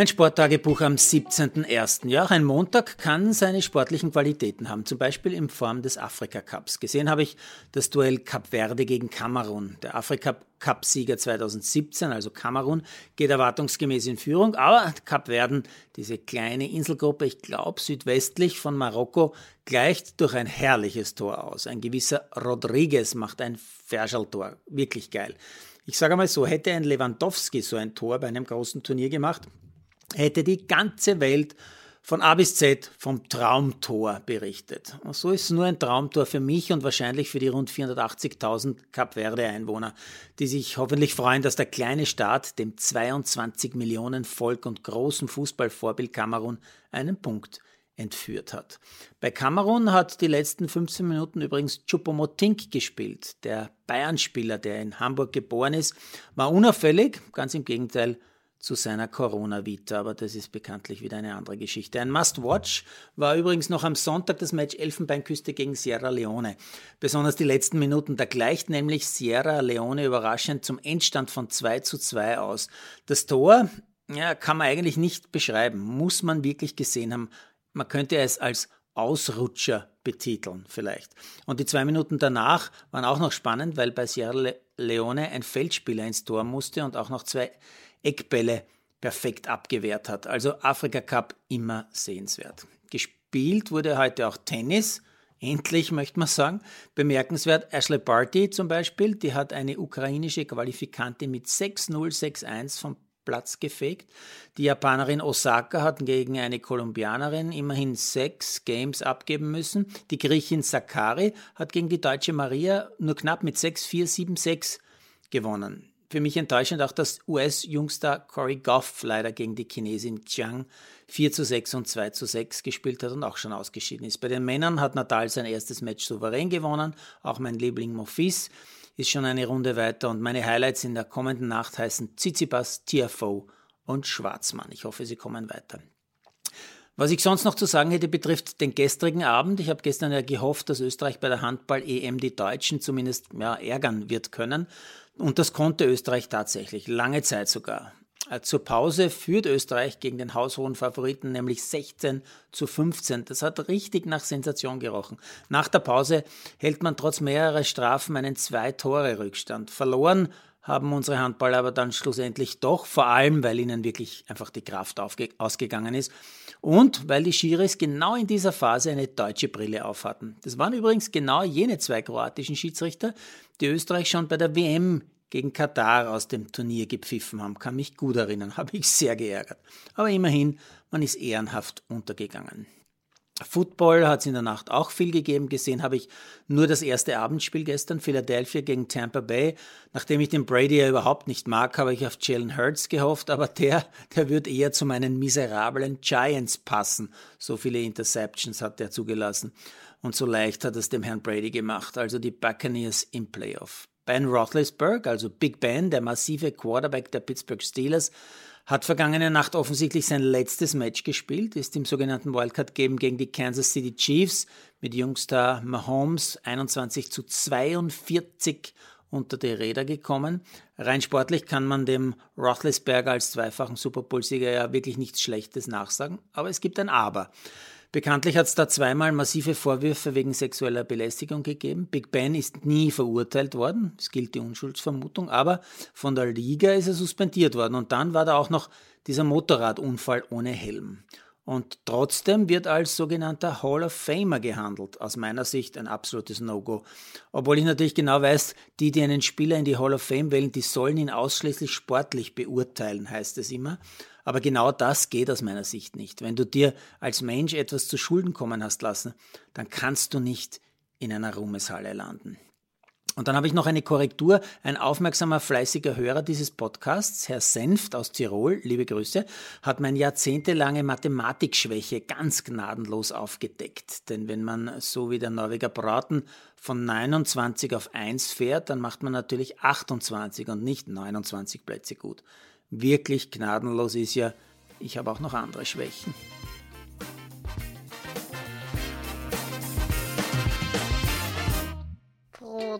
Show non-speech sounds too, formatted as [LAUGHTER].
Mein Sporttagebuch am 17.01. Ja, auch ein Montag kann seine sportlichen Qualitäten haben, zum Beispiel in Form des Afrika Cups. Gesehen habe ich das Duell Cap Verde gegen Kamerun. Der Afrika Cup-Sieger 2017, also Kamerun, geht erwartungsgemäß in Führung, aber Cap Verden, diese kleine Inselgruppe, ich glaube südwestlich von Marokko, gleicht durch ein herrliches Tor aus. Ein gewisser Rodriguez macht ein Verschaltor, wirklich geil. Ich sage mal so, hätte ein Lewandowski so ein Tor bei einem großen Turnier gemacht, hätte die ganze Welt von A bis Z vom Traumtor berichtet. Und so ist es nur ein Traumtor für mich und wahrscheinlich für die rund 480.000 Kap Verde-Einwohner, die sich hoffentlich freuen, dass der kleine Staat dem 22 Millionen Volk und großen Fußballvorbild Kamerun einen Punkt entführt hat. Bei Kamerun hat die letzten 15 Minuten übrigens Choupo-Moting gespielt. Der Bayern-Spieler, der in Hamburg geboren ist, war unauffällig, ganz im Gegenteil zu seiner Corona-Vita, aber das ist bekanntlich wieder eine andere Geschichte. Ein Must-Watch war übrigens noch am Sonntag das Match Elfenbeinküste gegen Sierra Leone. Besonders die letzten Minuten, da gleicht nämlich Sierra Leone überraschend zum Endstand von 2 zu 2 aus. Das Tor, ja, kann man eigentlich nicht beschreiben, muss man wirklich gesehen haben. Man könnte es als Ausrutscher betiteln vielleicht. Und die zwei Minuten danach waren auch noch spannend, weil bei Sierra Leone ein Feldspieler ins Tor musste und auch noch zwei Eckbälle perfekt abgewehrt hat. Also Afrika Cup immer sehenswert. Gespielt wurde heute auch Tennis. Endlich möchte man sagen. Bemerkenswert Ashley Barty zum Beispiel, die hat eine ukrainische Qualifikantin mit 6-0, 6-1 vom Platz gefegt. Die Japanerin Osaka hat gegen eine Kolumbianerin immerhin sechs Games abgeben müssen. Die Griechin Sakari hat gegen die deutsche Maria nur knapp mit 6-4, 7-6 gewonnen für mich enttäuschend auch, dass US-Jungstar Corey Goff leider gegen die Chinesin Jiang 4 zu 6 und 2 zu 6 gespielt hat und auch schon ausgeschieden ist. Bei den Männern hat Nadal sein erstes Match souverän gewonnen. Auch mein Liebling Mofis ist schon eine Runde weiter und meine Highlights in der kommenden Nacht heißen Tsitsipas, Tiafoe und Schwarzmann. Ich hoffe, sie kommen weiter. Was ich sonst noch zu sagen hätte, betrifft den gestrigen Abend. Ich habe gestern ja gehofft, dass Österreich bei der Handball-EM die Deutschen zumindest ja, ärgern wird können. Und das konnte Österreich tatsächlich, lange Zeit sogar. Äh, zur Pause führt Österreich gegen den haushohen Favoriten nämlich 16 zu 15. Das hat richtig nach Sensation gerochen. Nach der Pause hält man trotz mehrerer Strafen einen Zwei-Tore-Rückstand. Verloren haben unsere Handballer aber dann schlussendlich doch, vor allem weil ihnen wirklich einfach die Kraft ausgegangen ist und weil die Schiris genau in dieser Phase eine deutsche Brille aufhatten. Das waren übrigens genau jene zwei kroatischen Schiedsrichter, die Österreich schon bei der WM gegen Katar aus dem Turnier gepfiffen haben. Kann mich gut erinnern, [LAUGHS] habe ich sehr geärgert. Aber immerhin, man ist ehrenhaft untergegangen. Football hat es in der Nacht auch viel gegeben. Gesehen habe ich nur das erste Abendspiel gestern, Philadelphia gegen Tampa Bay. Nachdem ich den Brady ja überhaupt nicht mag, habe ich auf Jalen Hurts gehofft, aber der, der wird eher zu meinen miserablen Giants passen. So viele Interceptions hat er zugelassen. Und so leicht hat es dem Herrn Brady gemacht, also die Buccaneers im Playoff. Ben Roethlisberger, also Big Ben, der massive Quarterback der Pittsburgh Steelers, hat vergangene Nacht offensichtlich sein letztes Match gespielt, ist im sogenannten Wildcard Game gegen die Kansas City Chiefs mit Jungstar Mahomes 21 zu 42 unter die Räder gekommen. Rein sportlich kann man dem Roethlisberger als zweifachen Super Bowl-Sieger ja wirklich nichts Schlechtes nachsagen, aber es gibt ein Aber. Bekanntlich hat es da zweimal massive Vorwürfe wegen sexueller Belästigung gegeben. Big Ben ist nie verurteilt worden, es gilt die Unschuldsvermutung, aber von der Liga ist er suspendiert worden. Und dann war da auch noch dieser Motorradunfall ohne Helm. Und trotzdem wird als sogenannter Hall of Famer gehandelt. Aus meiner Sicht ein absolutes No-Go. Obwohl ich natürlich genau weiß, die, die einen Spieler in die Hall of Fame wählen, die sollen ihn ausschließlich sportlich beurteilen, heißt es immer. Aber genau das geht aus meiner Sicht nicht. Wenn du dir als Mensch etwas zu Schulden kommen hast lassen, dann kannst du nicht in einer Ruhmeshalle landen. Und dann habe ich noch eine Korrektur. Ein aufmerksamer, fleißiger Hörer dieses Podcasts, Herr Senft aus Tirol, liebe Grüße, hat meine jahrzehntelange Mathematikschwäche ganz gnadenlos aufgedeckt. Denn wenn man so wie der Norweger Braten von 29 auf 1 fährt, dann macht man natürlich 28 und nicht 29 Plätze gut wirklich gnadenlos ist ja, ich habe auch noch andere Schwächen.